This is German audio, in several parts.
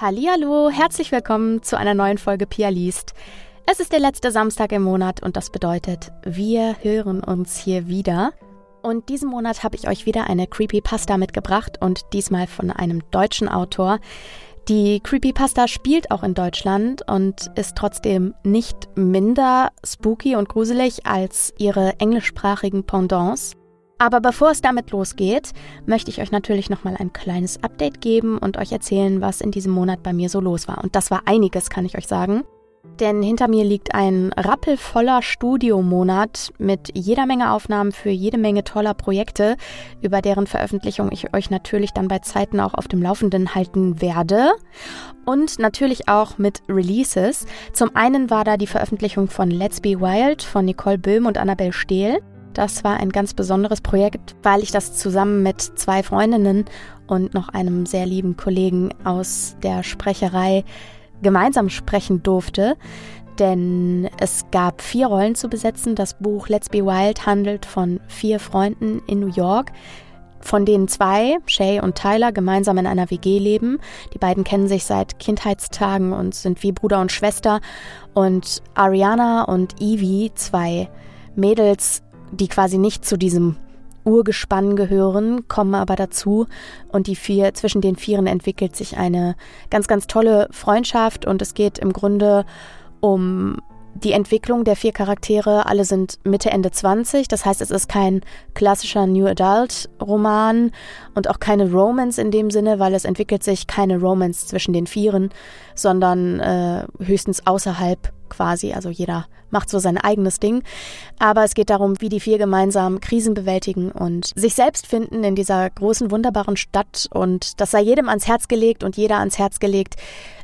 Hallihallo, herzlich willkommen zu einer neuen Folge Pia liest. Es ist der letzte Samstag im Monat und das bedeutet, wir hören uns hier wieder. Und diesen Monat habe ich euch wieder eine Creepypasta mitgebracht und diesmal von einem deutschen Autor. Die Creepypasta spielt auch in Deutschland und ist trotzdem nicht minder spooky und gruselig als ihre englischsprachigen Pendants. Aber bevor es damit losgeht, möchte ich euch natürlich nochmal ein kleines Update geben und euch erzählen, was in diesem Monat bei mir so los war. Und das war einiges, kann ich euch sagen. Denn hinter mir liegt ein rappelvoller Studiomonat mit jeder Menge Aufnahmen für jede Menge toller Projekte, über deren Veröffentlichung ich euch natürlich dann bei Zeiten auch auf dem Laufenden halten werde. Und natürlich auch mit Releases. Zum einen war da die Veröffentlichung von Let's Be Wild von Nicole Böhm und Annabelle Stehl. Das war ein ganz besonderes Projekt, weil ich das zusammen mit zwei Freundinnen und noch einem sehr lieben Kollegen aus der Sprecherei gemeinsam sprechen durfte. Denn es gab vier Rollen zu besetzen. Das Buch Let's Be Wild handelt von vier Freunden in New York, von denen zwei, Shay und Tyler, gemeinsam in einer WG leben. Die beiden kennen sich seit Kindheitstagen und sind wie Bruder und Schwester. Und Ariana und Evie, zwei Mädels, die quasi nicht zu diesem Urgespann gehören, kommen aber dazu und die vier, zwischen den Vieren entwickelt sich eine ganz, ganz tolle Freundschaft und es geht im Grunde um die Entwicklung der vier Charaktere. Alle sind Mitte, Ende 20. Das heißt, es ist kein klassischer New Adult Roman und auch keine Romance in dem Sinne, weil es entwickelt sich keine Romance zwischen den Vieren, sondern äh, höchstens außerhalb quasi. Also jeder macht so sein eigenes Ding. Aber es geht darum, wie die vier gemeinsam Krisen bewältigen und sich selbst finden in dieser großen, wunderbaren Stadt. Und das sei jedem ans Herz gelegt und jeder ans Herz gelegt,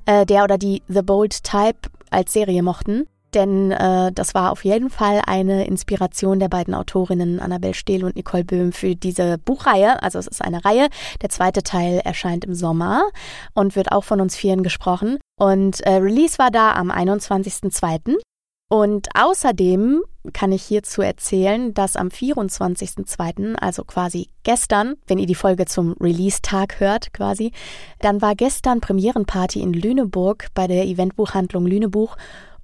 äh, der oder die The Bold Type als Serie mochten. Denn äh, das war auf jeden Fall eine Inspiration der beiden Autorinnen Annabelle Stehl und Nicole Böhm für diese Buchreihe. Also es ist eine Reihe. Der zweite Teil erscheint im Sommer und wird auch von uns Vieren gesprochen. Und äh, Release war da am 21.02. Und außerdem kann ich hierzu erzählen, dass am 24.02., also quasi gestern, wenn ihr die Folge zum Release-Tag hört quasi, dann war gestern Premierenparty in Lüneburg bei der Eventbuchhandlung Lünebuch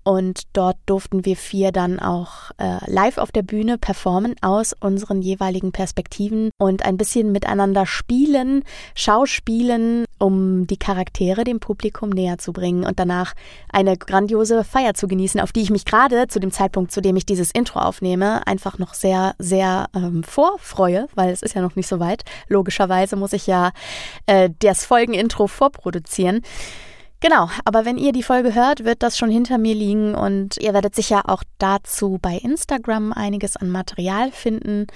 und dort durften wir vier dann auch äh, live auf der Bühne performen aus unseren jeweiligen Perspektiven und ein bisschen miteinander spielen, schauspielen, um die Charaktere dem Publikum näher zu bringen und danach eine grandiose Feier zu genießen, auf die ich mich gerade zu dem Zeitpunkt, zu dem ich dieses Intro aufnehme, einfach noch sehr, sehr ähm, vorfreue, weil es ist ja noch nicht so weit. Logischerweise muss ich ja äh, das Folgenintro vorproduzieren. Genau, aber wenn ihr die Folge hört, wird das schon hinter mir liegen und ihr werdet sicher auch dazu bei Instagram einiges an Material finden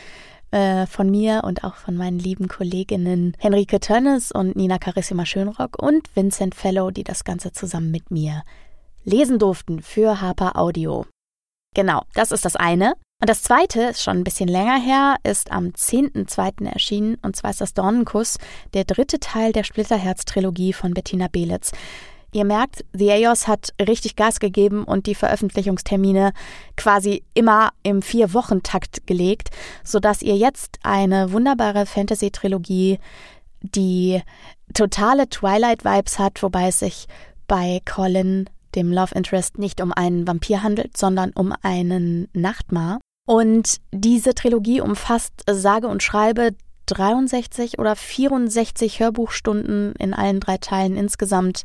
äh, von mir und auch von meinen lieben Kolleginnen Henrike Tönnes und Nina Carissima Schönrock und Vincent Fellow, die das Ganze zusammen mit mir lesen durften für Harper Audio. Genau, das ist das eine. Und das zweite ist schon ein bisschen länger her, ist am 10.2. erschienen, und zwar ist das Dornenkuss, der dritte Teil der Splitterherz-Trilogie von Bettina Belitz. Ihr merkt, The EOS hat richtig Gas gegeben und die Veröffentlichungstermine quasi immer im Vier-Wochen-Takt gelegt, sodass ihr jetzt eine wunderbare Fantasy-Trilogie, die totale Twilight-Vibes hat, wobei es sich bei Colin, dem Love Interest, nicht um einen Vampir handelt, sondern um einen Nachtmar. Und diese Trilogie umfasst sage und schreibe 63 oder 64 Hörbuchstunden in allen drei Teilen insgesamt.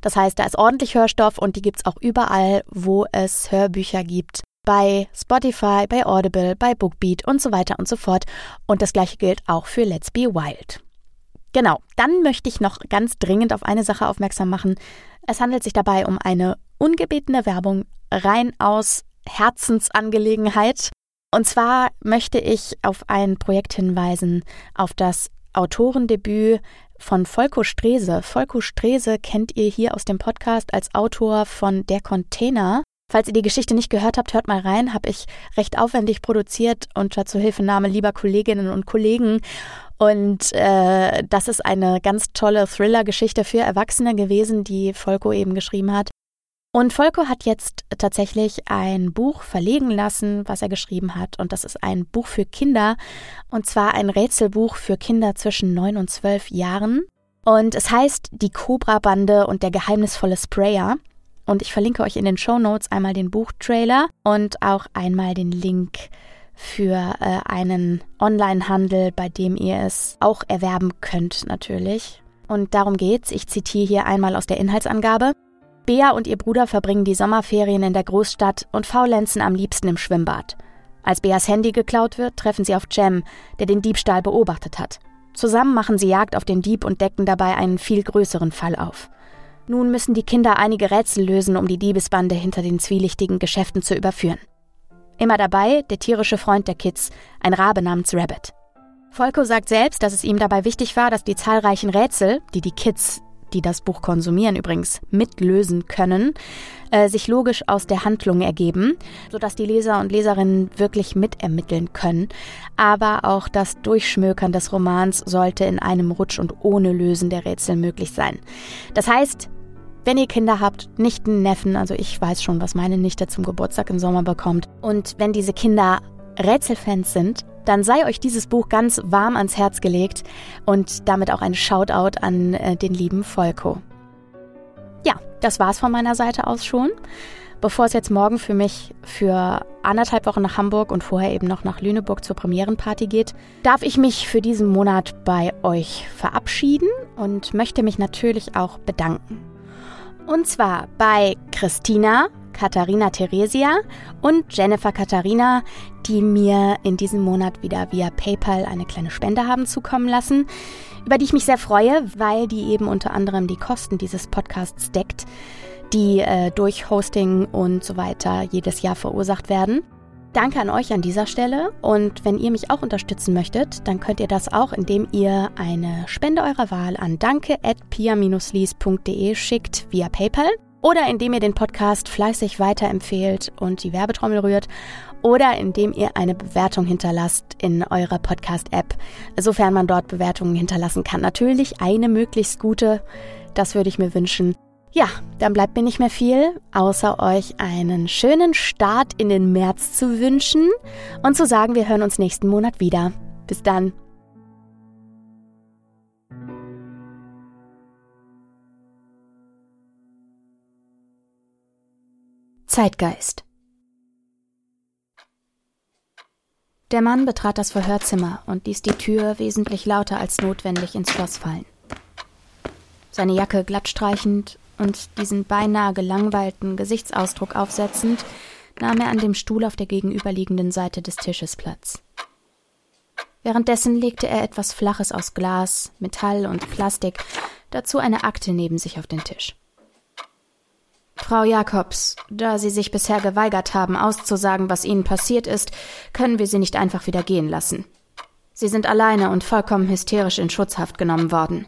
Das heißt, da ist ordentlich Hörstoff und die gibt's auch überall, wo es Hörbücher gibt. Bei Spotify, bei Audible, bei Bookbeat und so weiter und so fort. Und das gleiche gilt auch für Let's Be Wild. Genau, dann möchte ich noch ganz dringend auf eine Sache aufmerksam machen. Es handelt sich dabei um eine ungebetene Werbung rein aus Herzensangelegenheit. Und zwar möchte ich auf ein Projekt hinweisen, auf das Autorendebüt von Volko Strese. Volko Strese kennt ihr hier aus dem Podcast als Autor von Der Container. Falls ihr die Geschichte nicht gehört habt, hört mal rein. Habe ich recht aufwendig produziert unter Zuhilfenahme lieber Kolleginnen und Kollegen. Und äh, das ist eine ganz tolle Thriller-Geschichte für Erwachsene gewesen, die Volko eben geschrieben hat. Und Volko hat jetzt tatsächlich ein Buch verlegen lassen, was er geschrieben hat. Und das ist ein Buch für Kinder. Und zwar ein Rätselbuch für Kinder zwischen neun und zwölf Jahren. Und es heißt Die Cobra-Bande und der geheimnisvolle Sprayer. Und ich verlinke euch in den Show Notes einmal den Buchtrailer und auch einmal den Link für äh, einen Online-Handel, bei dem ihr es auch erwerben könnt, natürlich. Und darum geht's. Ich zitiere hier einmal aus der Inhaltsangabe. Bea und ihr Bruder verbringen die Sommerferien in der Großstadt und faulenzen am liebsten im Schwimmbad. Als Beas Handy geklaut wird, treffen sie auf Jem, der den Diebstahl beobachtet hat. Zusammen machen sie Jagd auf den Dieb und decken dabei einen viel größeren Fall auf. Nun müssen die Kinder einige Rätsel lösen, um die Diebesbande hinter den zwielichtigen Geschäften zu überführen. Immer dabei der tierische Freund der Kids, ein Rabe namens Rabbit. Volko sagt selbst, dass es ihm dabei wichtig war, dass die zahlreichen Rätsel, die die Kids die das Buch konsumieren übrigens, mitlösen können, äh, sich logisch aus der Handlung ergeben, sodass die Leser und Leserinnen wirklich mitermitteln können. Aber auch das Durchschmökern des Romans sollte in einem Rutsch und ohne Lösen der Rätsel möglich sein. Das heißt, wenn ihr Kinder habt, Nichten, Neffen, also ich weiß schon, was meine Nichte zum Geburtstag im Sommer bekommt, und wenn diese Kinder Rätselfans sind, dann sei euch dieses Buch ganz warm ans Herz gelegt und damit auch ein Shoutout an äh, den lieben Volko. Ja, das war's von meiner Seite aus schon. Bevor es jetzt morgen für mich für anderthalb Wochen nach Hamburg und vorher eben noch nach Lüneburg zur Premierenparty geht, darf ich mich für diesen Monat bei euch verabschieden und möchte mich natürlich auch bedanken. Und zwar bei Christina, Katharina Theresia und Jennifer Katharina, die mir in diesem Monat wieder via PayPal eine kleine Spende haben zukommen lassen, über die ich mich sehr freue, weil die eben unter anderem die Kosten dieses Podcasts deckt, die äh, durch Hosting und so weiter jedes Jahr verursacht werden. Danke an euch an dieser Stelle und wenn ihr mich auch unterstützen möchtet, dann könnt ihr das auch, indem ihr eine Spende eurer Wahl an danke at pia-lies.de schickt via PayPal oder indem ihr den Podcast fleißig weiterempfehlt und die Werbetrommel rührt oder indem ihr eine Bewertung hinterlasst in eurer Podcast-App, sofern man dort Bewertungen hinterlassen kann. Natürlich eine möglichst gute, das würde ich mir wünschen. Ja, dann bleibt mir nicht mehr viel, außer euch einen schönen Start in den März zu wünschen und zu sagen, wir hören uns nächsten Monat wieder. Bis dann. Zeitgeist Der Mann betrat das Verhörzimmer und ließ die Tür wesentlich lauter als notwendig ins Schloss fallen. Seine Jacke glatt streichend und diesen beinahe gelangweilten Gesichtsausdruck aufsetzend, nahm er an dem Stuhl auf der gegenüberliegenden Seite des Tisches Platz. Währenddessen legte er etwas Flaches aus Glas, Metall und Plastik, dazu eine Akte neben sich auf den Tisch. Frau Jacobs, da Sie sich bisher geweigert haben, auszusagen, was Ihnen passiert ist, können wir Sie nicht einfach wieder gehen lassen. Sie sind alleine und vollkommen hysterisch in Schutzhaft genommen worden.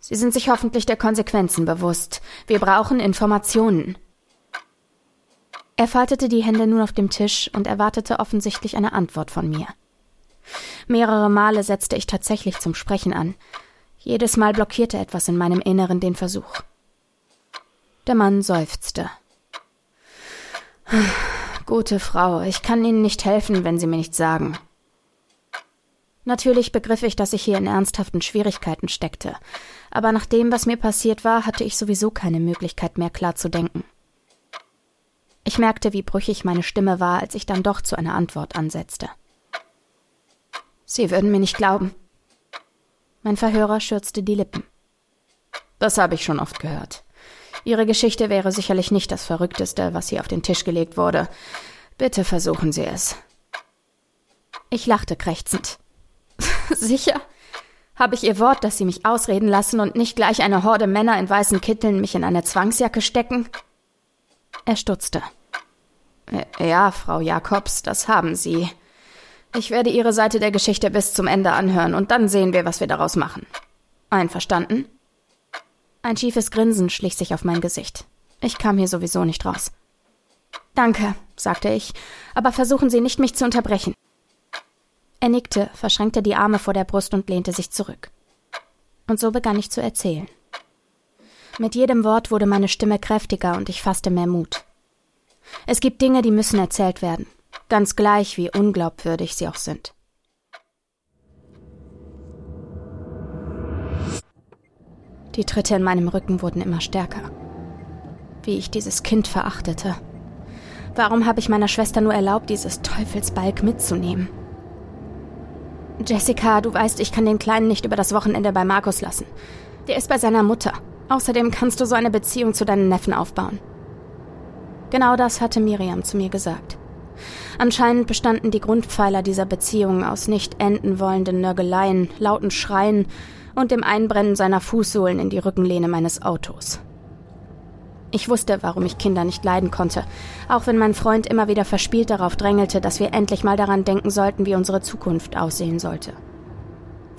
Sie sind sich hoffentlich der Konsequenzen bewusst. Wir brauchen Informationen. Er faltete die Hände nun auf dem Tisch und erwartete offensichtlich eine Antwort von mir. Mehrere Male setzte ich tatsächlich zum Sprechen an. Jedes Mal blockierte etwas in meinem Inneren den Versuch. Der Mann seufzte. Gute Frau, ich kann Ihnen nicht helfen, wenn Sie mir nichts sagen. Natürlich begriff ich, dass ich hier in ernsthaften Schwierigkeiten steckte, aber nach dem, was mir passiert war, hatte ich sowieso keine Möglichkeit mehr klar zu denken. Ich merkte, wie brüchig meine Stimme war, als ich dann doch zu einer Antwort ansetzte. Sie würden mir nicht glauben. Mein Verhörer schürzte die Lippen. Das habe ich schon oft gehört. Ihre Geschichte wäre sicherlich nicht das Verrückteste, was hier auf den Tisch gelegt wurde. Bitte versuchen Sie es. Ich lachte krächzend. Sicher? Habe ich Ihr Wort, dass Sie mich ausreden lassen und nicht gleich eine Horde Männer in weißen Kitteln mich in eine Zwangsjacke stecken? Er stutzte. Ja, Frau Jakobs, das haben Sie. Ich werde Ihre Seite der Geschichte bis zum Ende anhören und dann sehen wir, was wir daraus machen. Einverstanden? Ein schiefes Grinsen schlich sich auf mein Gesicht. Ich kam hier sowieso nicht raus. Danke, sagte ich, aber versuchen Sie nicht, mich zu unterbrechen. Er nickte, verschränkte die Arme vor der Brust und lehnte sich zurück. Und so begann ich zu erzählen. Mit jedem Wort wurde meine Stimme kräftiger und ich fasste mehr Mut. Es gibt Dinge, die müssen erzählt werden, ganz gleich wie unglaubwürdig sie auch sind. Die Tritte in meinem Rücken wurden immer stärker. Wie ich dieses Kind verachtete. Warum habe ich meiner Schwester nur erlaubt, dieses Teufelsbalg mitzunehmen? Jessica, du weißt, ich kann den Kleinen nicht über das Wochenende bei Markus lassen. Der ist bei seiner Mutter. Außerdem kannst du so eine Beziehung zu deinen Neffen aufbauen. Genau das hatte Miriam zu mir gesagt. Anscheinend bestanden die Grundpfeiler dieser Beziehung aus nicht enden wollenden Nörgeleien, lauten Schreien und dem Einbrennen seiner Fußsohlen in die Rückenlehne meines Autos. Ich wusste, warum ich Kinder nicht leiden konnte, auch wenn mein Freund immer wieder verspielt darauf drängelte, dass wir endlich mal daran denken sollten, wie unsere Zukunft aussehen sollte.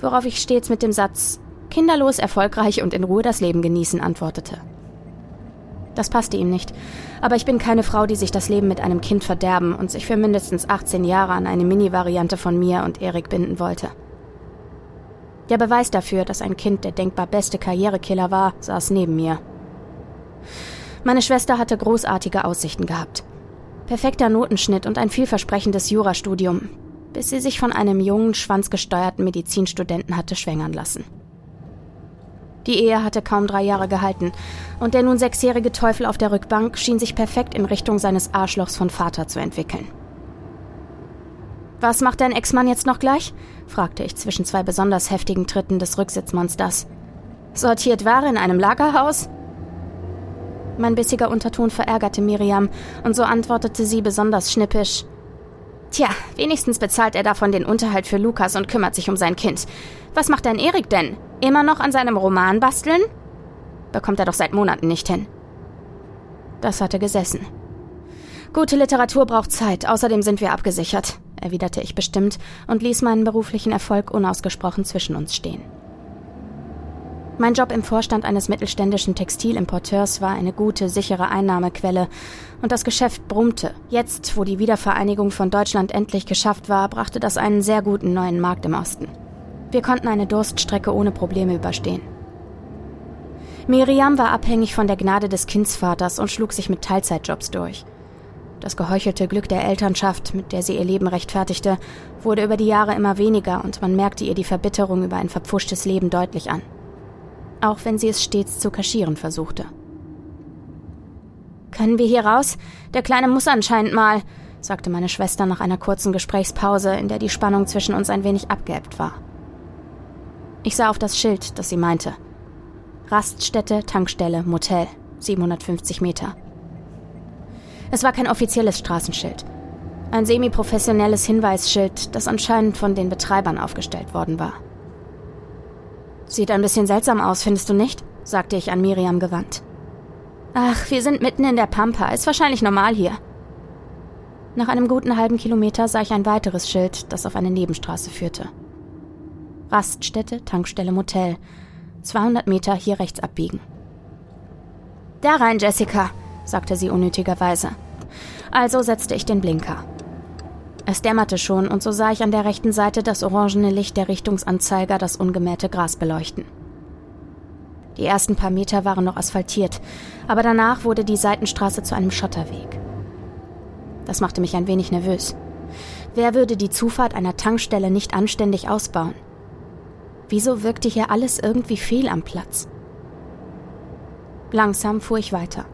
Worauf ich stets mit dem Satz kinderlos, erfolgreich und in Ruhe das Leben genießen antwortete. Das passte ihm nicht, aber ich bin keine Frau, die sich das Leben mit einem Kind verderben und sich für mindestens 18 Jahre an eine Mini-Variante von mir und Erik binden wollte. Der Beweis dafür, dass ein Kind der denkbar beste Karrierekiller war, saß neben mir. Meine Schwester hatte großartige Aussichten gehabt. Perfekter Notenschnitt und ein vielversprechendes Jurastudium, bis sie sich von einem jungen, schwanzgesteuerten Medizinstudenten hatte schwängern lassen. Die Ehe hatte kaum drei Jahre gehalten, und der nun sechsjährige Teufel auf der Rückbank schien sich perfekt in Richtung seines Arschlochs von Vater zu entwickeln. Was macht dein Ex-Mann jetzt noch gleich? fragte ich zwischen zwei besonders heftigen Tritten des Rücksitzmonsters. Sortiert Ware in einem Lagerhaus? Mein bissiger Unterton verärgerte Miriam, und so antwortete sie besonders schnippisch. Tja, wenigstens bezahlt er davon den Unterhalt für Lukas und kümmert sich um sein Kind. Was macht dein Erik denn? Immer noch an seinem Roman basteln? Bekommt er doch seit Monaten nicht hin. Das hatte gesessen. Gute Literatur braucht Zeit, außerdem sind wir abgesichert, erwiderte ich bestimmt und ließ meinen beruflichen Erfolg unausgesprochen zwischen uns stehen. Mein Job im Vorstand eines mittelständischen Textilimporteurs war eine gute, sichere Einnahmequelle und das Geschäft brummte. Jetzt, wo die Wiedervereinigung von Deutschland endlich geschafft war, brachte das einen sehr guten neuen Markt im Osten. Wir konnten eine Durststrecke ohne Probleme überstehen. Miriam war abhängig von der Gnade des Kindsvaters und schlug sich mit Teilzeitjobs durch. Das geheuchelte Glück der Elternschaft, mit der sie ihr Leben rechtfertigte, wurde über die Jahre immer weniger und man merkte ihr die Verbitterung über ein verpfuschtes Leben deutlich an auch wenn sie es stets zu kaschieren versuchte. Können wir hier raus? Der Kleine muss anscheinend mal, sagte meine Schwester nach einer kurzen Gesprächspause, in der die Spannung zwischen uns ein wenig abgeebbt war. Ich sah auf das Schild, das sie meinte. Raststätte, Tankstelle, Motel, 750 Meter. Es war kein offizielles Straßenschild. Ein semi-professionelles Hinweisschild, das anscheinend von den Betreibern aufgestellt worden war. Sieht ein bisschen seltsam aus, findest du nicht? sagte ich an Miriam gewandt. Ach, wir sind mitten in der Pampa, ist wahrscheinlich normal hier. Nach einem guten halben Kilometer sah ich ein weiteres Schild, das auf eine Nebenstraße führte. Raststätte, Tankstelle, Motel. 200 Meter hier rechts abbiegen. Da rein, Jessica, sagte sie unnötigerweise. Also setzte ich den Blinker. Es dämmerte schon, und so sah ich an der rechten Seite das orangene Licht der Richtungsanzeiger das ungemähte Gras beleuchten. Die ersten paar Meter waren noch asphaltiert, aber danach wurde die Seitenstraße zu einem Schotterweg. Das machte mich ein wenig nervös. Wer würde die Zufahrt einer Tankstelle nicht anständig ausbauen? Wieso wirkte hier alles irgendwie fehl am Platz? Langsam fuhr ich weiter.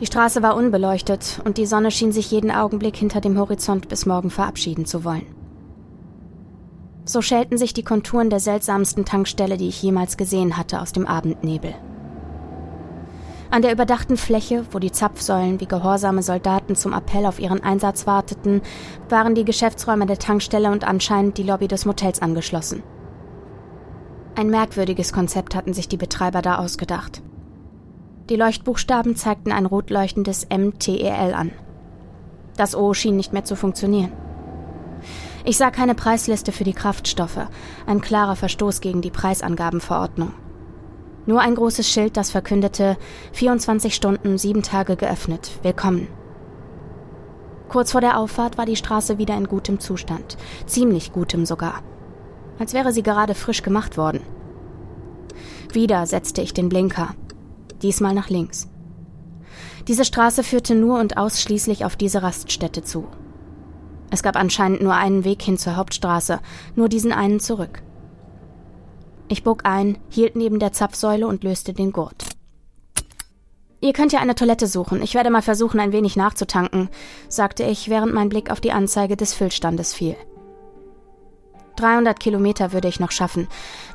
Die Straße war unbeleuchtet und die Sonne schien sich jeden Augenblick hinter dem Horizont bis morgen verabschieden zu wollen. So schälten sich die Konturen der seltsamsten Tankstelle, die ich jemals gesehen hatte, aus dem Abendnebel. An der überdachten Fläche, wo die Zapfsäulen wie gehorsame Soldaten zum Appell auf ihren Einsatz warteten, waren die Geschäftsräume der Tankstelle und anscheinend die Lobby des Motels angeschlossen. Ein merkwürdiges Konzept hatten sich die Betreiber da ausgedacht. Die Leuchtbuchstaben zeigten ein rot leuchtendes MTEL an. Das O schien nicht mehr zu funktionieren. Ich sah keine Preisliste für die Kraftstoffe, ein klarer Verstoß gegen die Preisangabenverordnung. Nur ein großes Schild, das verkündete 24 Stunden, sieben Tage geöffnet, willkommen. Kurz vor der Auffahrt war die Straße wieder in gutem Zustand, ziemlich gutem sogar, als wäre sie gerade frisch gemacht worden. Wieder setzte ich den Blinker, diesmal nach links. Diese Straße führte nur und ausschließlich auf diese Raststätte zu. Es gab anscheinend nur einen Weg hin zur Hauptstraße, nur diesen einen zurück. Ich bog ein, hielt neben der Zapfsäule und löste den Gurt. Ihr könnt ja eine Toilette suchen. Ich werde mal versuchen, ein wenig nachzutanken, sagte ich, während mein Blick auf die Anzeige des Füllstandes fiel. 300 Kilometer würde ich noch schaffen.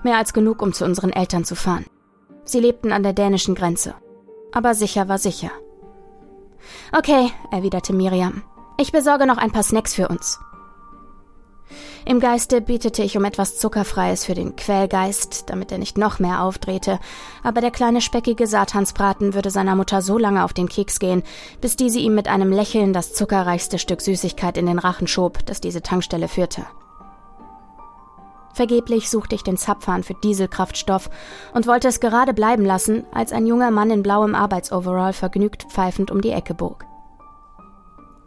Mehr als genug, um zu unseren Eltern zu fahren. Sie lebten an der dänischen Grenze. Aber sicher war sicher. Okay, erwiderte Miriam. Ich besorge noch ein paar Snacks für uns. Im Geiste betete ich um etwas Zuckerfreies für den Quälgeist, damit er nicht noch mehr aufdrehte, aber der kleine speckige Satansbraten würde seiner Mutter so lange auf den Keks gehen, bis diese ihm mit einem Lächeln das zuckerreichste Stück Süßigkeit in den Rachen schob, das diese Tankstelle führte. Vergeblich suchte ich den Zapfhahn für Dieselkraftstoff und wollte es gerade bleiben lassen, als ein junger Mann in blauem Arbeitsoverall vergnügt pfeifend um die Ecke bog.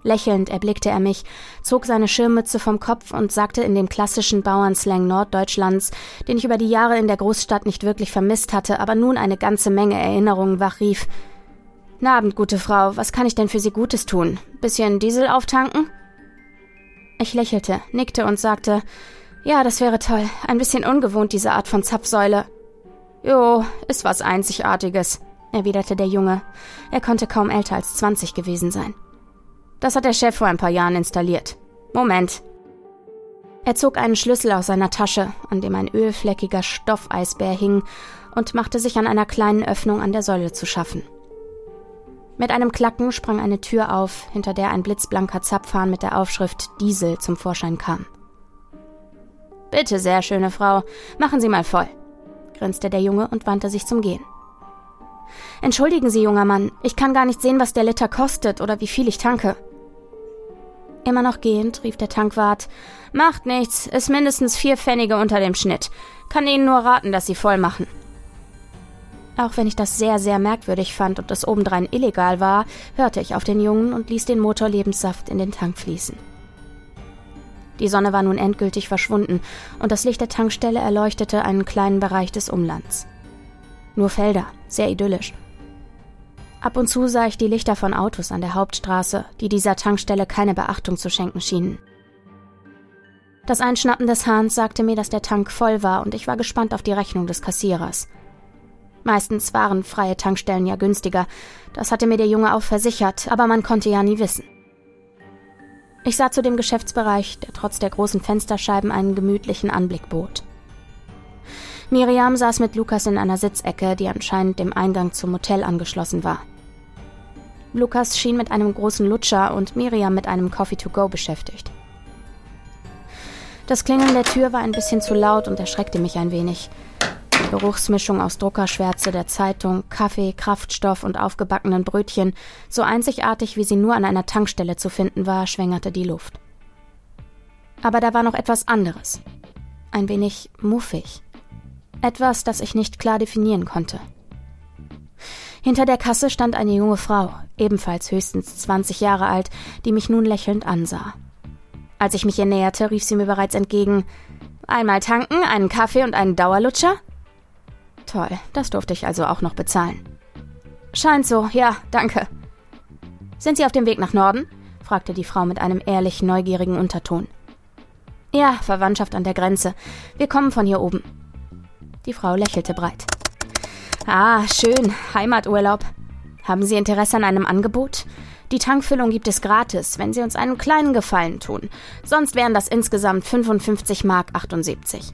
Lächelnd erblickte er mich, zog seine Schirmmütze vom Kopf und sagte in dem klassischen Bauernslang Norddeutschlands, den ich über die Jahre in der Großstadt nicht wirklich vermisst hatte, aber nun eine ganze Menge Erinnerungen wachrief. Na Abend, gute Frau, was kann ich denn für Sie Gutes tun? Bisschen Diesel auftanken? Ich lächelte, nickte und sagte, ja, das wäre toll. Ein bisschen ungewohnt, diese Art von Zapfsäule. Jo, ist was Einzigartiges, erwiderte der Junge. Er konnte kaum älter als zwanzig gewesen sein. Das hat der Chef vor ein paar Jahren installiert. Moment. Er zog einen Schlüssel aus seiner Tasche, an dem ein ölfleckiger Stoffeisbär hing, und machte sich an einer kleinen Öffnung an der Säule zu schaffen. Mit einem Klacken sprang eine Tür auf, hinter der ein blitzblanker Zapfhahn mit der Aufschrift Diesel zum Vorschein kam. Bitte sehr, schöne Frau, machen Sie mal voll, grinste der Junge und wandte sich zum Gehen. Entschuldigen Sie, junger Mann, ich kann gar nicht sehen, was der Liter kostet oder wie viel ich tanke. Immer noch gehend rief der Tankwart. Macht nichts, ist mindestens vier Pfennige unter dem Schnitt. Kann Ihnen nur raten, dass Sie voll machen. Auch wenn ich das sehr, sehr merkwürdig fand und es obendrein illegal war, hörte ich auf den Jungen und ließ den Motorlebenssaft in den Tank fließen. Die Sonne war nun endgültig verschwunden und das Licht der Tankstelle erleuchtete einen kleinen Bereich des Umlands. Nur Felder, sehr idyllisch. Ab und zu sah ich die Lichter von Autos an der Hauptstraße, die dieser Tankstelle keine Beachtung zu schenken schienen. Das Einschnappen des Hahns sagte mir, dass der Tank voll war und ich war gespannt auf die Rechnung des Kassierers. Meistens waren freie Tankstellen ja günstiger, das hatte mir der Junge auch versichert, aber man konnte ja nie wissen. Ich sah zu dem Geschäftsbereich, der trotz der großen Fensterscheiben einen gemütlichen Anblick bot. Miriam saß mit Lukas in einer Sitzecke, die anscheinend dem Eingang zum Motel angeschlossen war. Lukas schien mit einem großen Lutscher und Miriam mit einem Coffee to go beschäftigt. Das Klingeln der Tür war ein bisschen zu laut und erschreckte mich ein wenig. Geruchsmischung aus Druckerschwärze der Zeitung, Kaffee, Kraftstoff und aufgebackenen Brötchen, so einzigartig wie sie nur an einer Tankstelle zu finden war, schwängerte die Luft. Aber da war noch etwas anderes. Ein wenig muffig. Etwas, das ich nicht klar definieren konnte. Hinter der Kasse stand eine junge Frau, ebenfalls höchstens 20 Jahre alt, die mich nun lächelnd ansah. Als ich mich ihr näherte, rief sie mir bereits entgegen Einmal tanken, einen Kaffee und einen Dauerlutscher? Toll, das durfte ich also auch noch bezahlen. Scheint so, ja, danke. Sind Sie auf dem Weg nach Norden? fragte die Frau mit einem ehrlich neugierigen Unterton. Ja, Verwandtschaft an der Grenze. Wir kommen von hier oben. Die Frau lächelte breit. Ah, schön. Heimaturlaub. Haben Sie Interesse an einem Angebot? Die Tankfüllung gibt es gratis, wenn Sie uns einen kleinen Gefallen tun. Sonst wären das insgesamt 55 Mark 78.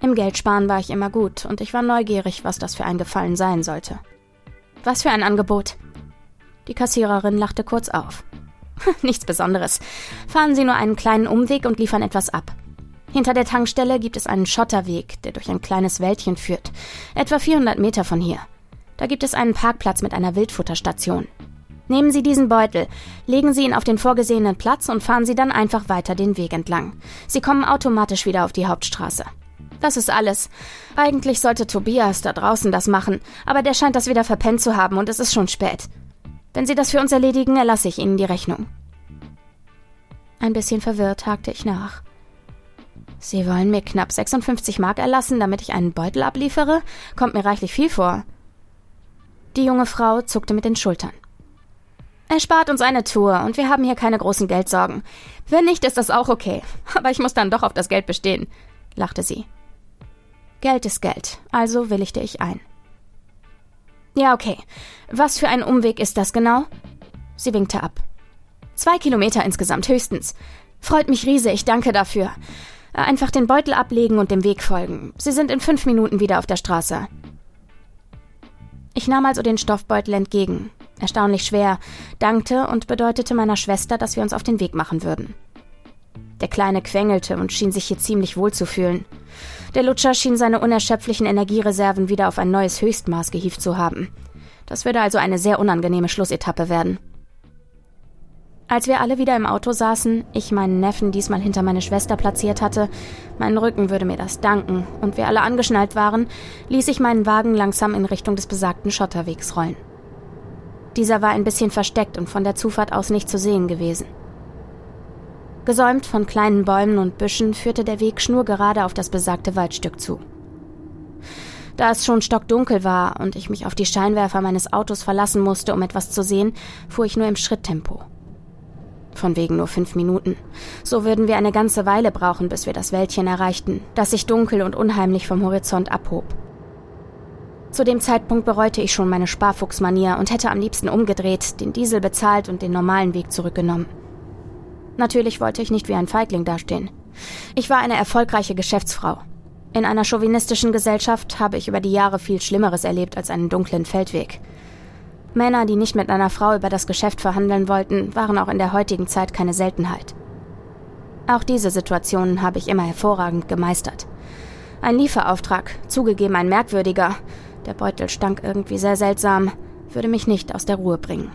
Im Geldsparen war ich immer gut und ich war neugierig, was das für ein Gefallen sein sollte. Was für ein Angebot? Die Kassiererin lachte kurz auf. Nichts Besonderes. Fahren Sie nur einen kleinen Umweg und liefern etwas ab. Hinter der Tankstelle gibt es einen Schotterweg, der durch ein kleines Wäldchen führt, etwa 400 Meter von hier. Da gibt es einen Parkplatz mit einer Wildfutterstation. Nehmen Sie diesen Beutel, legen Sie ihn auf den vorgesehenen Platz und fahren Sie dann einfach weiter den Weg entlang. Sie kommen automatisch wieder auf die Hauptstraße. Das ist alles. Eigentlich sollte Tobias da draußen das machen, aber der scheint das wieder verpennt zu haben und es ist schon spät. Wenn Sie das für uns erledigen, erlasse ich Ihnen die Rechnung. Ein bisschen verwirrt hakte ich nach. Sie wollen mir knapp 56 Mark erlassen, damit ich einen Beutel abliefere? Kommt mir reichlich viel vor. Die junge Frau zuckte mit den Schultern. Er spart uns eine Tour und wir haben hier keine großen Geldsorgen. Wenn nicht, ist das auch okay. Aber ich muss dann doch auf das Geld bestehen, lachte sie. Geld ist Geld, also willigte ich ein. Ja, okay. Was für ein Umweg ist das genau? Sie winkte ab. Zwei Kilometer insgesamt höchstens. Freut mich riesig, danke dafür. Einfach den Beutel ablegen und dem Weg folgen. Sie sind in fünf Minuten wieder auf der Straße. Ich nahm also den Stoffbeutel entgegen, erstaunlich schwer, dankte und bedeutete meiner Schwester, dass wir uns auf den Weg machen würden. Der Kleine quengelte und schien sich hier ziemlich wohl zu fühlen. Der Lutscher schien seine unerschöpflichen Energiereserven wieder auf ein neues Höchstmaß gehievt zu haben. Das würde also eine sehr unangenehme Schlussetappe werden. Als wir alle wieder im Auto saßen, ich meinen Neffen diesmal hinter meine Schwester platziert hatte, mein Rücken würde mir das danken, und wir alle angeschnallt waren, ließ ich meinen Wagen langsam in Richtung des besagten Schotterwegs rollen. Dieser war ein bisschen versteckt und von der Zufahrt aus nicht zu sehen gewesen. Gesäumt von kleinen Bäumen und Büschen führte der Weg schnurgerade auf das besagte Waldstück zu. Da es schon stockdunkel war und ich mich auf die Scheinwerfer meines Autos verlassen musste, um etwas zu sehen, fuhr ich nur im Schritttempo. Von wegen nur fünf Minuten. So würden wir eine ganze Weile brauchen, bis wir das Wäldchen erreichten, das sich dunkel und unheimlich vom Horizont abhob. Zu dem Zeitpunkt bereute ich schon meine Sparfuchsmanier und hätte am liebsten umgedreht, den Diesel bezahlt und den normalen Weg zurückgenommen. Natürlich wollte ich nicht wie ein Feigling dastehen. Ich war eine erfolgreiche Geschäftsfrau. In einer chauvinistischen Gesellschaft habe ich über die Jahre viel Schlimmeres erlebt als einen dunklen Feldweg. Männer, die nicht mit einer Frau über das Geschäft verhandeln wollten, waren auch in der heutigen Zeit keine Seltenheit. Auch diese Situationen habe ich immer hervorragend gemeistert. Ein Lieferauftrag, zugegeben ein merkwürdiger, der Beutel stank irgendwie sehr seltsam, würde mich nicht aus der Ruhe bringen.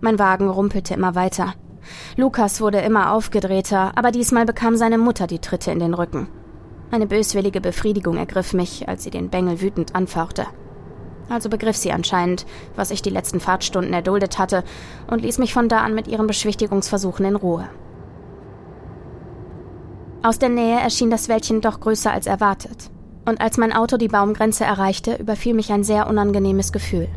Mein Wagen rumpelte immer weiter. Lukas wurde immer aufgedrehter, aber diesmal bekam seine Mutter die Tritte in den Rücken. Eine böswillige Befriedigung ergriff mich, als sie den Bengel wütend anfauchte. Also begriff sie anscheinend, was ich die letzten Fahrtstunden erduldet hatte, und ließ mich von da an mit ihren Beschwichtigungsversuchen in Ruhe. Aus der Nähe erschien das Wäldchen doch größer als erwartet, und als mein Auto die Baumgrenze erreichte, überfiel mich ein sehr unangenehmes Gefühl.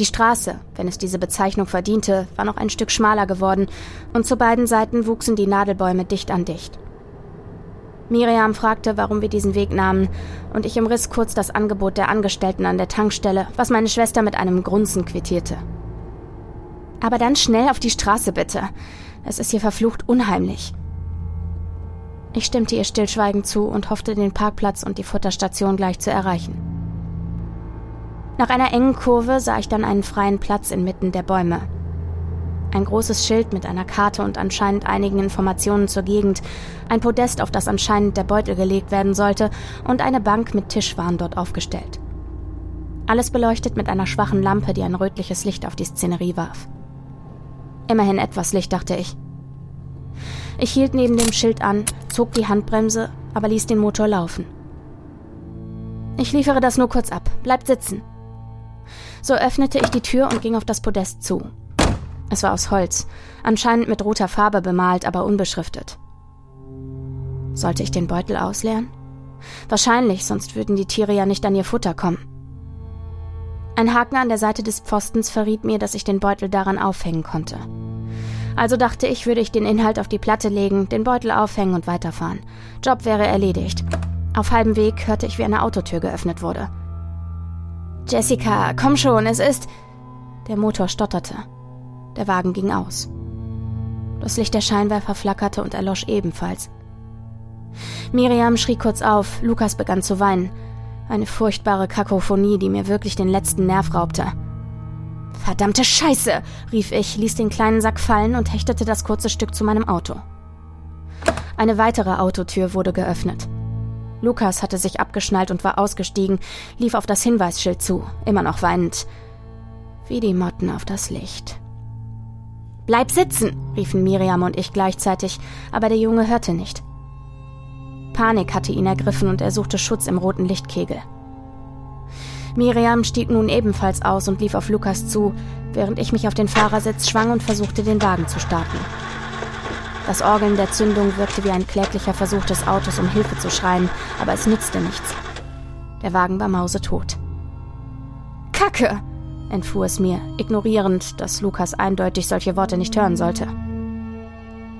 Die Straße, wenn es diese Bezeichnung verdiente, war noch ein Stück schmaler geworden, und zu beiden Seiten wuchsen die Nadelbäume dicht an dicht. Miriam fragte, warum wir diesen Weg nahmen, und ich umriss kurz das Angebot der Angestellten an der Tankstelle, was meine Schwester mit einem Grunzen quittierte. Aber dann schnell auf die Straße bitte. Es ist hier verflucht unheimlich. Ich stimmte ihr stillschweigend zu und hoffte, den Parkplatz und die Futterstation gleich zu erreichen. Nach einer engen Kurve sah ich dann einen freien Platz inmitten der Bäume. Ein großes Schild mit einer Karte und anscheinend einigen Informationen zur Gegend, ein Podest, auf das anscheinend der Beutel gelegt werden sollte, und eine Bank mit Tisch waren dort aufgestellt. Alles beleuchtet mit einer schwachen Lampe, die ein rötliches Licht auf die Szenerie warf. Immerhin etwas Licht, dachte ich. Ich hielt neben dem Schild an, zog die Handbremse, aber ließ den Motor laufen. Ich liefere das nur kurz ab. Bleibt sitzen. So öffnete ich die Tür und ging auf das Podest zu. Es war aus Holz, anscheinend mit roter Farbe bemalt, aber unbeschriftet. Sollte ich den Beutel ausleeren? Wahrscheinlich, sonst würden die Tiere ja nicht an ihr Futter kommen. Ein Haken an der Seite des Pfostens verriet mir, dass ich den Beutel daran aufhängen konnte. Also dachte ich, würde ich den Inhalt auf die Platte legen, den Beutel aufhängen und weiterfahren. Job wäre erledigt. Auf halbem Weg hörte ich, wie eine Autotür geöffnet wurde. Jessica, komm schon, es ist. Der Motor stotterte. Der Wagen ging aus. Das Licht der Scheinwerfer flackerte und erlosch ebenfalls. Miriam schrie kurz auf, Lukas begann zu weinen. Eine furchtbare Kakophonie, die mir wirklich den letzten Nerv raubte. Verdammte Scheiße, rief ich, ließ den kleinen Sack fallen und hechtete das kurze Stück zu meinem Auto. Eine weitere Autotür wurde geöffnet. Lukas hatte sich abgeschnallt und war ausgestiegen, lief auf das Hinweisschild zu, immer noch weinend. Wie die Motten auf das Licht. Bleib sitzen, riefen Miriam und ich gleichzeitig, aber der Junge hörte nicht. Panik hatte ihn ergriffen und er suchte Schutz im roten Lichtkegel. Miriam stieg nun ebenfalls aus und lief auf Lukas zu, während ich mich auf den Fahrersitz schwang und versuchte, den Wagen zu starten. Das Orgeln der Zündung wirkte wie ein kläglicher Versuch des Autos, um Hilfe zu schreien, aber es nützte nichts. Der Wagen war mausetot. Kacke! entfuhr es mir, ignorierend, dass Lukas eindeutig solche Worte nicht hören sollte.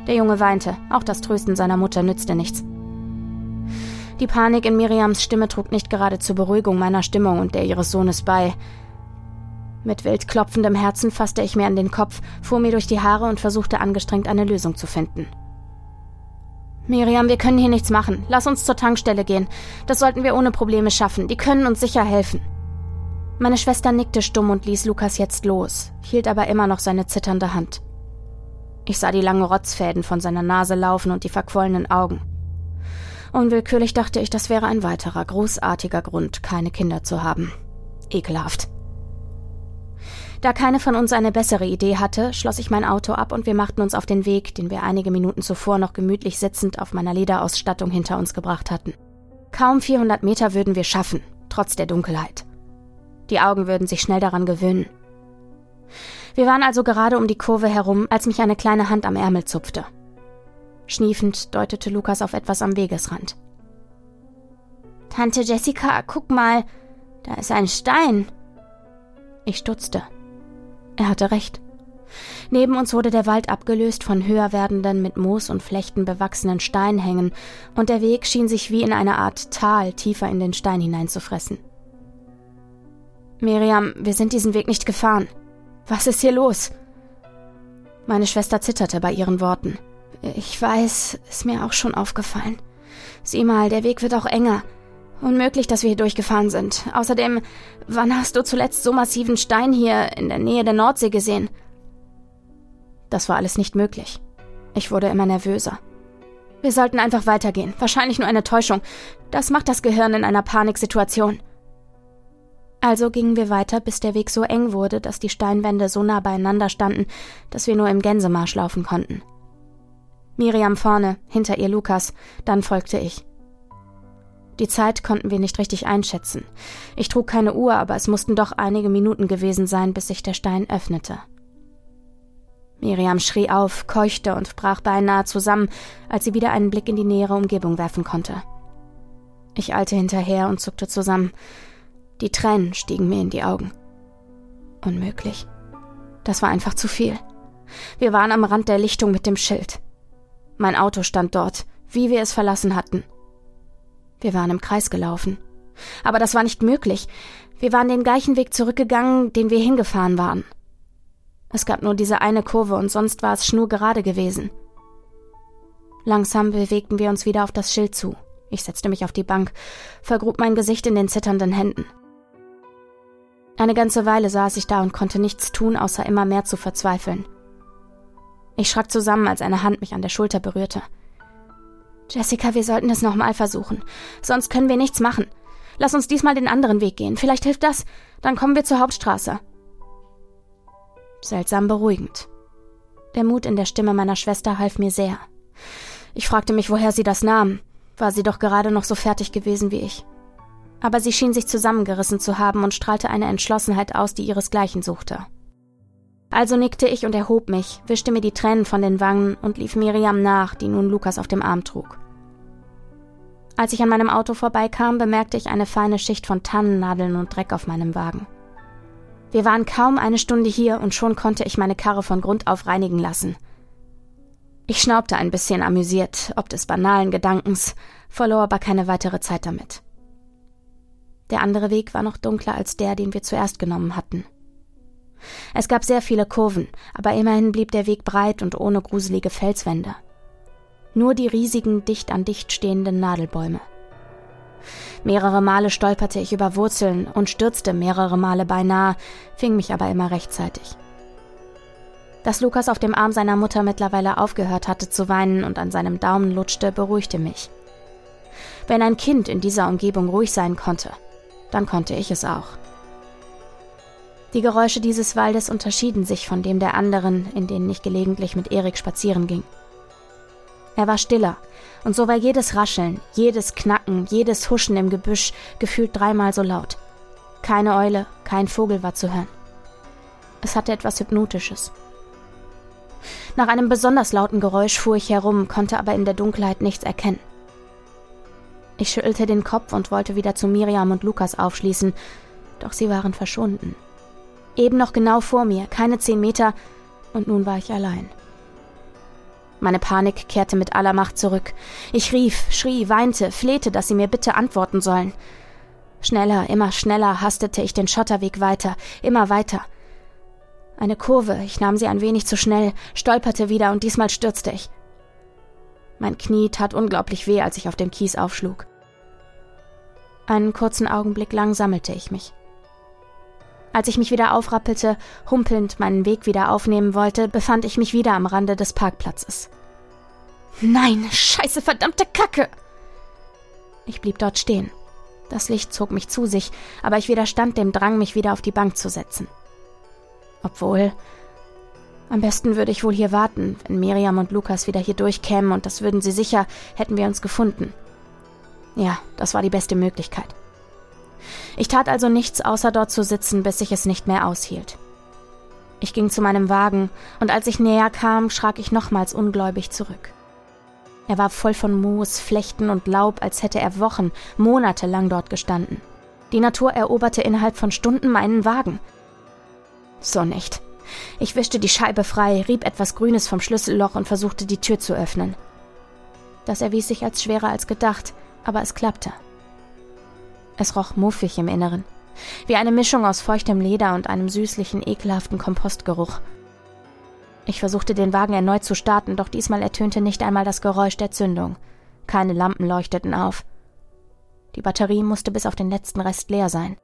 Der Junge weinte, auch das Trösten seiner Mutter nützte nichts. Die Panik in Miriams Stimme trug nicht gerade zur Beruhigung meiner Stimmung und der ihres Sohnes bei. Mit wild klopfendem Herzen fasste ich mir an den Kopf, fuhr mir durch die Haare und versuchte angestrengt eine Lösung zu finden. Miriam, wir können hier nichts machen. Lass uns zur Tankstelle gehen. Das sollten wir ohne Probleme schaffen. Die können uns sicher helfen. Meine Schwester nickte stumm und ließ Lukas jetzt los, hielt aber immer noch seine zitternde Hand. Ich sah die langen Rotzfäden von seiner Nase laufen und die verquollenen Augen. Unwillkürlich dachte ich, das wäre ein weiterer großartiger Grund, keine Kinder zu haben. Ekelhaft. Da keine von uns eine bessere Idee hatte, schloss ich mein Auto ab und wir machten uns auf den Weg, den wir einige Minuten zuvor noch gemütlich sitzend auf meiner Lederausstattung hinter uns gebracht hatten. Kaum 400 Meter würden wir schaffen, trotz der Dunkelheit. Die Augen würden sich schnell daran gewöhnen. Wir waren also gerade um die Kurve herum, als mich eine kleine Hand am Ärmel zupfte. Schniefend deutete Lukas auf etwas am Wegesrand. Tante Jessica, guck mal, da ist ein Stein. Ich stutzte. Er hatte recht. Neben uns wurde der Wald abgelöst von höher werdenden, mit Moos und Flechten bewachsenen Steinhängen, und der Weg schien sich wie in eine Art Tal tiefer in den Stein hineinzufressen. Miriam, wir sind diesen Weg nicht gefahren. Was ist hier los? Meine Schwester zitterte bei ihren Worten. Ich weiß, ist mir auch schon aufgefallen. Sieh mal, der Weg wird auch enger. Unmöglich, dass wir hier durchgefahren sind. Außerdem, wann hast du zuletzt so massiven Stein hier in der Nähe der Nordsee gesehen? Das war alles nicht möglich. Ich wurde immer nervöser. Wir sollten einfach weitergehen. Wahrscheinlich nur eine Täuschung. Das macht das Gehirn in einer Paniksituation. Also gingen wir weiter, bis der Weg so eng wurde, dass die Steinwände so nah beieinander standen, dass wir nur im Gänsemarsch laufen konnten. Miriam vorne, hinter ihr Lukas, dann folgte ich. Die Zeit konnten wir nicht richtig einschätzen. Ich trug keine Uhr, aber es mussten doch einige Minuten gewesen sein, bis sich der Stein öffnete. Miriam schrie auf, keuchte und brach beinahe zusammen, als sie wieder einen Blick in die nähere Umgebung werfen konnte. Ich eilte hinterher und zuckte zusammen. Die Tränen stiegen mir in die Augen. Unmöglich. Das war einfach zu viel. Wir waren am Rand der Lichtung mit dem Schild. Mein Auto stand dort, wie wir es verlassen hatten. Wir waren im Kreis gelaufen. Aber das war nicht möglich. Wir waren den gleichen Weg zurückgegangen, den wir hingefahren waren. Es gab nur diese eine Kurve und sonst war es schnurgerade gewesen. Langsam bewegten wir uns wieder auf das Schild zu. Ich setzte mich auf die Bank, vergrub mein Gesicht in den zitternden Händen. Eine ganze Weile saß ich da und konnte nichts tun, außer immer mehr zu verzweifeln. Ich schrak zusammen, als eine Hand mich an der Schulter berührte. Jessica, wir sollten es nochmal versuchen. Sonst können wir nichts machen. Lass uns diesmal den anderen Weg gehen. Vielleicht hilft das. Dann kommen wir zur Hauptstraße. Seltsam beruhigend. Der Mut in der Stimme meiner Schwester half mir sehr. Ich fragte mich, woher sie das nahm. War sie doch gerade noch so fertig gewesen wie ich aber sie schien sich zusammengerissen zu haben und strahlte eine Entschlossenheit aus, die ihresgleichen suchte. Also nickte ich und erhob mich, wischte mir die Tränen von den Wangen und lief Miriam nach, die nun Lukas auf dem Arm trug. Als ich an meinem Auto vorbeikam, bemerkte ich eine feine Schicht von Tannennadeln und Dreck auf meinem Wagen. Wir waren kaum eine Stunde hier und schon konnte ich meine Karre von Grund auf reinigen lassen. Ich schnaubte ein bisschen amüsiert, ob des banalen Gedankens, verlor aber keine weitere Zeit damit. Der andere Weg war noch dunkler als der, den wir zuerst genommen hatten. Es gab sehr viele Kurven, aber immerhin blieb der Weg breit und ohne gruselige Felswände. Nur die riesigen, dicht an dicht stehenden Nadelbäume. Mehrere Male stolperte ich über Wurzeln und stürzte mehrere Male beinahe, fing mich aber immer rechtzeitig. Dass Lukas auf dem Arm seiner Mutter mittlerweile aufgehört hatte zu weinen und an seinem Daumen lutschte, beruhigte mich. Wenn ein Kind in dieser Umgebung ruhig sein konnte, dann konnte ich es auch. Die Geräusche dieses Waldes unterschieden sich von dem der anderen, in denen ich gelegentlich mit Erik spazieren ging. Er war stiller, und so war jedes Rascheln, jedes Knacken, jedes Huschen im Gebüsch gefühlt dreimal so laut. Keine Eule, kein Vogel war zu hören. Es hatte etwas Hypnotisches. Nach einem besonders lauten Geräusch fuhr ich herum, konnte aber in der Dunkelheit nichts erkennen. Ich schüttelte den Kopf und wollte wieder zu Miriam und Lukas aufschließen, doch sie waren verschwunden. Eben noch genau vor mir, keine zehn Meter, und nun war ich allein. Meine Panik kehrte mit aller Macht zurück. Ich rief, schrie, weinte, flehte, dass sie mir bitte antworten sollen. Schneller, immer schneller hastete ich den Schotterweg weiter, immer weiter. Eine Kurve, ich nahm sie ein wenig zu schnell, stolperte wieder und diesmal stürzte ich. Mein Knie tat unglaublich weh, als ich auf dem Kies aufschlug. Einen kurzen Augenblick lang sammelte ich mich. Als ich mich wieder aufrappelte, humpelnd meinen Weg wieder aufnehmen wollte, befand ich mich wieder am Rande des Parkplatzes. Nein, scheiße, verdammte Kacke! Ich blieb dort stehen. Das Licht zog mich zu sich, aber ich widerstand dem Drang, mich wieder auf die Bank zu setzen. Obwohl, am besten würde ich wohl hier warten, wenn Miriam und Lukas wieder hier durchkämen und das würden sie sicher, hätten wir uns gefunden. Ja, das war die beste Möglichkeit. Ich tat also nichts, außer dort zu sitzen, bis ich es nicht mehr aushielt. Ich ging zu meinem Wagen, und als ich näher kam, schrak ich nochmals ungläubig zurück. Er war voll von Moos, Flechten und Laub, als hätte er Wochen, Monate lang dort gestanden. Die Natur eroberte innerhalb von Stunden meinen Wagen. So nicht. Ich wischte die Scheibe frei, rieb etwas Grünes vom Schlüsselloch und versuchte die Tür zu öffnen. Das erwies sich als schwerer als gedacht, aber es klappte. Es roch muffig im Inneren, wie eine Mischung aus feuchtem Leder und einem süßlichen, ekelhaften Kompostgeruch. Ich versuchte den Wagen erneut zu starten, doch diesmal ertönte nicht einmal das Geräusch der Zündung. Keine Lampen leuchteten auf. Die Batterie musste bis auf den letzten Rest leer sein.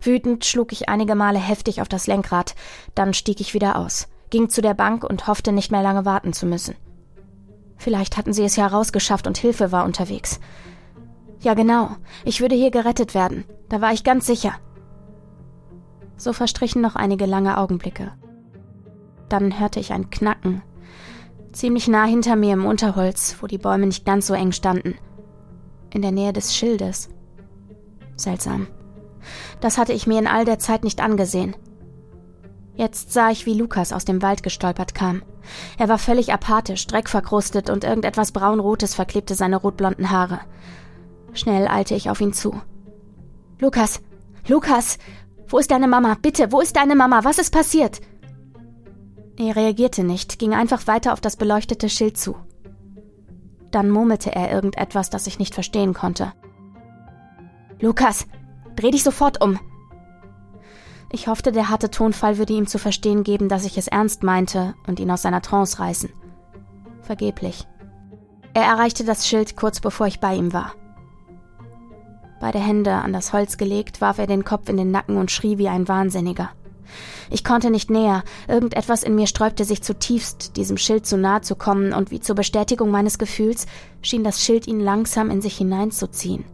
Wütend schlug ich einige Male heftig auf das Lenkrad, dann stieg ich wieder aus, ging zu der Bank und hoffte nicht mehr lange warten zu müssen. Vielleicht hatten sie es ja rausgeschafft und Hilfe war unterwegs. Ja, genau. Ich würde hier gerettet werden. Da war ich ganz sicher. So verstrichen noch einige lange Augenblicke. Dann hörte ich ein Knacken. Ziemlich nah hinter mir im Unterholz, wo die Bäume nicht ganz so eng standen. In der Nähe des Schildes. Seltsam. Das hatte ich mir in all der Zeit nicht angesehen. Jetzt sah ich, wie Lukas aus dem Wald gestolpert kam. Er war völlig apathisch, dreckverkrustet und irgendetwas braunrotes verklebte seine rotblonden Haare. Schnell eilte ich auf ihn zu. Lukas, Lukas, wo ist deine Mama? Bitte, wo ist deine Mama? Was ist passiert? Er reagierte nicht, ging einfach weiter auf das beleuchtete Schild zu. Dann murmelte er irgendetwas, das ich nicht verstehen konnte. Lukas, dreh dich sofort um. Ich hoffte, der harte Tonfall würde ihm zu verstehen geben, dass ich es ernst meinte und ihn aus seiner Trance reißen. Vergeblich. Er erreichte das Schild kurz bevor ich bei ihm war. Beide Hände an das Holz gelegt, warf er den Kopf in den Nacken und schrie wie ein Wahnsinniger. Ich konnte nicht näher, irgendetwas in mir sträubte sich zutiefst, diesem Schild zu nahe zu kommen, und wie zur Bestätigung meines Gefühls schien das Schild ihn langsam in sich hineinzuziehen.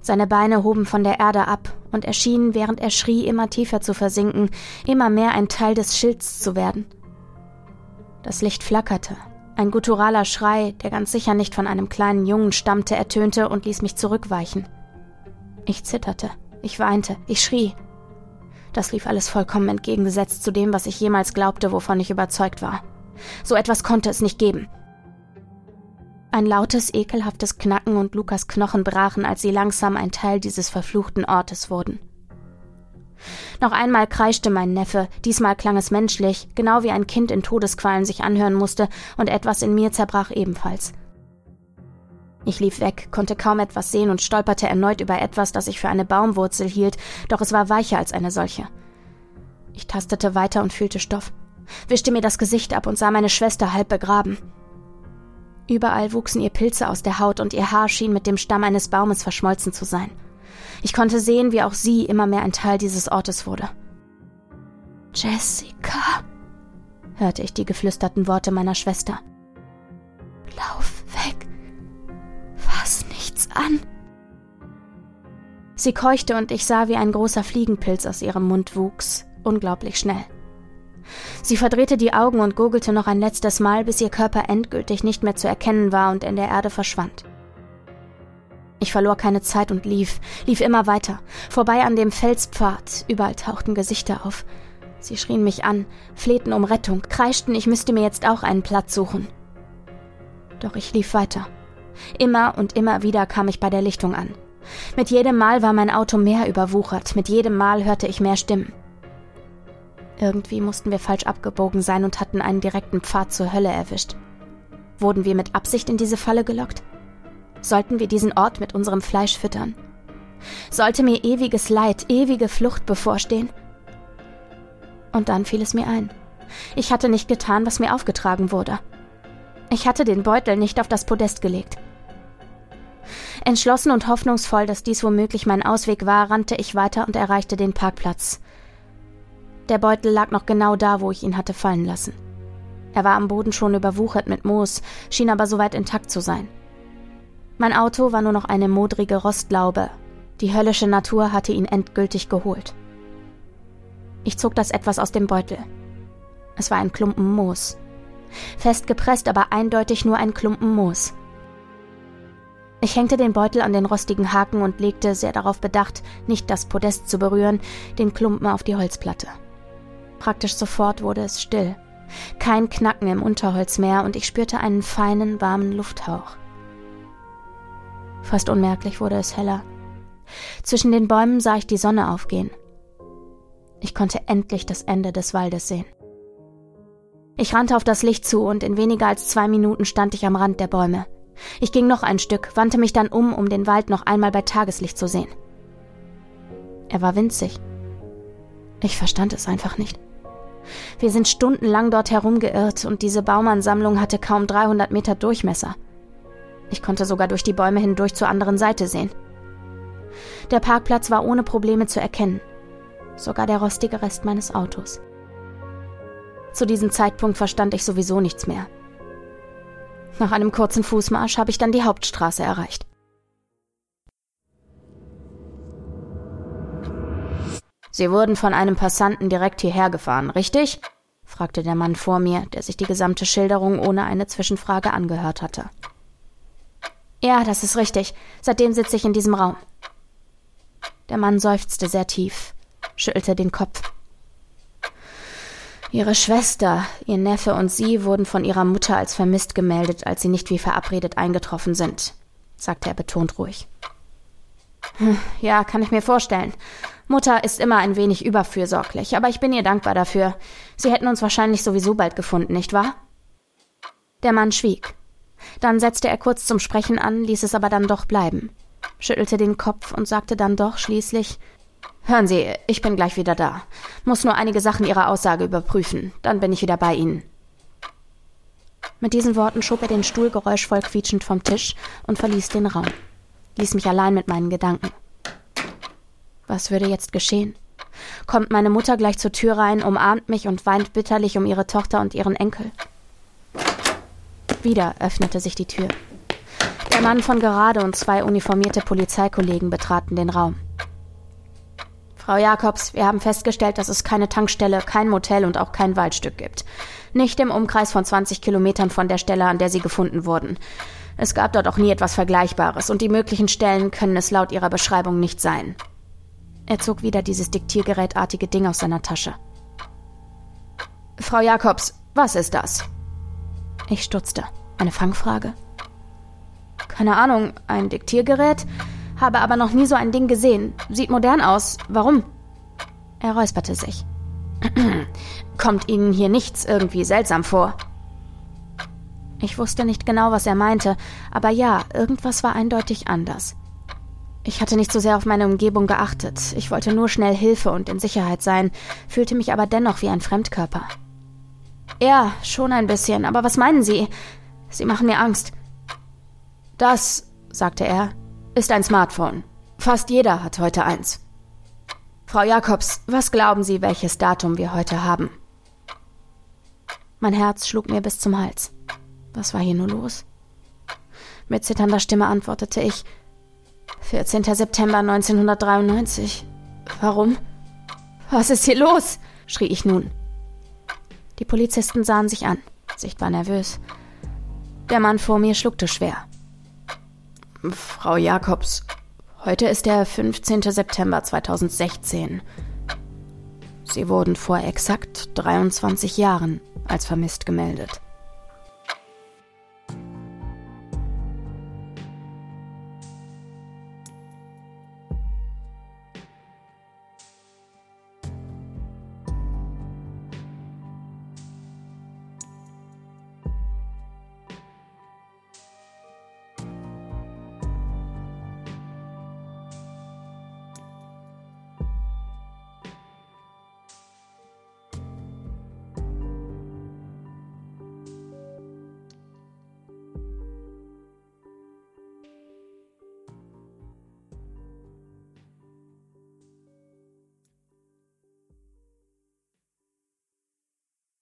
Seine Beine hoben von der Erde ab, und er während er schrie, immer tiefer zu versinken, immer mehr ein Teil des Schilds zu werden. Das Licht flackerte, ein gutturaler Schrei, der ganz sicher nicht von einem kleinen Jungen stammte, ertönte und ließ mich zurückweichen. Ich zitterte, ich weinte, ich schrie. Das lief alles vollkommen entgegengesetzt zu dem, was ich jemals glaubte, wovon ich überzeugt war. So etwas konnte es nicht geben. Ein lautes, ekelhaftes Knacken und Lukas Knochen brachen, als sie langsam ein Teil dieses verfluchten Ortes wurden. Noch einmal kreischte mein Neffe, diesmal klang es menschlich, genau wie ein Kind in Todesqualen sich anhören musste, und etwas in mir zerbrach ebenfalls. Ich lief weg, konnte kaum etwas sehen und stolperte erneut über etwas, das ich für eine Baumwurzel hielt, doch es war weicher als eine solche. Ich tastete weiter und fühlte Stoff, wischte mir das Gesicht ab und sah meine Schwester halb begraben. Überall wuchsen ihr Pilze aus der Haut und ihr Haar schien mit dem Stamm eines Baumes verschmolzen zu sein. Ich konnte sehen, wie auch sie immer mehr ein Teil dieses Ortes wurde. Jessica, hörte ich die geflüsterten Worte meiner Schwester. Lauf weg. Fass nichts an. Sie keuchte und ich sah, wie ein großer Fliegenpilz aus ihrem Mund wuchs, unglaublich schnell. Sie verdrehte die Augen und gurgelte noch ein letztes Mal, bis ihr Körper endgültig nicht mehr zu erkennen war und in der Erde verschwand. Ich verlor keine Zeit und lief, lief immer weiter, vorbei an dem Felspfad, überall tauchten Gesichter auf. Sie schrien mich an, flehten um Rettung, kreischten, ich müsste mir jetzt auch einen Platz suchen. Doch ich lief weiter. Immer und immer wieder kam ich bei der Lichtung an. Mit jedem Mal war mein Auto mehr überwuchert, mit jedem Mal hörte ich mehr Stimmen. Irgendwie mussten wir falsch abgebogen sein und hatten einen direkten Pfad zur Hölle erwischt. Wurden wir mit Absicht in diese Falle gelockt? Sollten wir diesen Ort mit unserem Fleisch füttern? Sollte mir ewiges Leid, ewige Flucht bevorstehen? Und dann fiel es mir ein. Ich hatte nicht getan, was mir aufgetragen wurde. Ich hatte den Beutel nicht auf das Podest gelegt. Entschlossen und hoffnungsvoll, dass dies womöglich mein Ausweg war, rannte ich weiter und erreichte den Parkplatz. Der Beutel lag noch genau da, wo ich ihn hatte fallen lassen. Er war am Boden schon überwuchert mit Moos, schien aber soweit intakt zu sein. Mein Auto war nur noch eine modrige Rostlaube. Die höllische Natur hatte ihn endgültig geholt. Ich zog das etwas aus dem Beutel. Es war ein Klumpen Moos. Festgepresst, aber eindeutig nur ein Klumpen Moos. Ich hängte den Beutel an den rostigen Haken und legte, sehr darauf bedacht, nicht das Podest zu berühren, den Klumpen auf die Holzplatte. Praktisch sofort wurde es still. Kein Knacken im Unterholz mehr und ich spürte einen feinen, warmen Lufthauch. Fast unmerklich wurde es heller. Zwischen den Bäumen sah ich die Sonne aufgehen. Ich konnte endlich das Ende des Waldes sehen. Ich rannte auf das Licht zu und in weniger als zwei Minuten stand ich am Rand der Bäume. Ich ging noch ein Stück, wandte mich dann um, um den Wald noch einmal bei Tageslicht zu sehen. Er war winzig. Ich verstand es einfach nicht. Wir sind stundenlang dort herumgeirrt und diese Baumansammlung hatte kaum 300 Meter Durchmesser. Ich konnte sogar durch die Bäume hindurch zur anderen Seite sehen. Der Parkplatz war ohne Probleme zu erkennen. Sogar der rostige Rest meines Autos. Zu diesem Zeitpunkt verstand ich sowieso nichts mehr. Nach einem kurzen Fußmarsch habe ich dann die Hauptstraße erreicht. Sie wurden von einem Passanten direkt hierher gefahren, richtig? fragte der Mann vor mir, der sich die gesamte Schilderung ohne eine Zwischenfrage angehört hatte. Ja, das ist richtig. Seitdem sitze ich in diesem Raum. Der Mann seufzte sehr tief, schüttelte den Kopf. Ihre Schwester, ihr Neffe und sie wurden von ihrer Mutter als vermisst gemeldet, als sie nicht wie verabredet eingetroffen sind, sagte er betont ruhig. Hm, ja, kann ich mir vorstellen. Mutter ist immer ein wenig überfürsorglich, aber ich bin ihr dankbar dafür. Sie hätten uns wahrscheinlich sowieso bald gefunden, nicht wahr? Der Mann schwieg. Dann setzte er kurz zum Sprechen an, ließ es aber dann doch bleiben, schüttelte den Kopf und sagte dann doch schließlich Hören Sie, ich bin gleich wieder da. Muss nur einige Sachen Ihrer Aussage überprüfen, dann bin ich wieder bei Ihnen. Mit diesen Worten schob er den Stuhl geräuschvoll quietschend vom Tisch und verließ den Raum, ließ mich allein mit meinen Gedanken. Was würde jetzt geschehen? Kommt meine Mutter gleich zur Tür rein, umarmt mich und weint bitterlich um ihre Tochter und ihren Enkel? Wieder öffnete sich die Tür. Der Mann von gerade und zwei uniformierte Polizeikollegen betraten den Raum. Frau Jakobs, wir haben festgestellt, dass es keine Tankstelle, kein Motel und auch kein Waldstück gibt. Nicht im Umkreis von 20 Kilometern von der Stelle, an der Sie gefunden wurden. Es gab dort auch nie etwas Vergleichbares und die möglichen Stellen können es laut Ihrer Beschreibung nicht sein. Er zog wieder dieses diktiergerätartige Ding aus seiner Tasche. Frau Jakobs, was ist das? Ich stutzte. Eine Fangfrage? Keine Ahnung, ein Diktiergerät? Habe aber noch nie so ein Ding gesehen. Sieht modern aus. Warum? Er räusperte sich. Kommt Ihnen hier nichts irgendwie seltsam vor? Ich wusste nicht genau, was er meinte, aber ja, irgendwas war eindeutig anders. Ich hatte nicht so sehr auf meine Umgebung geachtet. Ich wollte nur schnell Hilfe und in Sicherheit sein, fühlte mich aber dennoch wie ein Fremdkörper. Ja, schon ein bisschen, aber was meinen Sie? Sie machen mir Angst. Das, sagte er, ist ein Smartphone. Fast jeder hat heute eins. Frau Jakobs, was glauben Sie, welches Datum wir heute haben? Mein Herz schlug mir bis zum Hals. Was war hier nur los? Mit zitternder Stimme antwortete ich 14. September 1993. Warum? Was ist hier los? schrie ich nun. Die Polizisten sahen sich an, sichtbar nervös. Der Mann vor mir schluckte schwer. Frau Jakobs, heute ist der 15. September 2016. Sie wurden vor exakt 23 Jahren als vermisst gemeldet.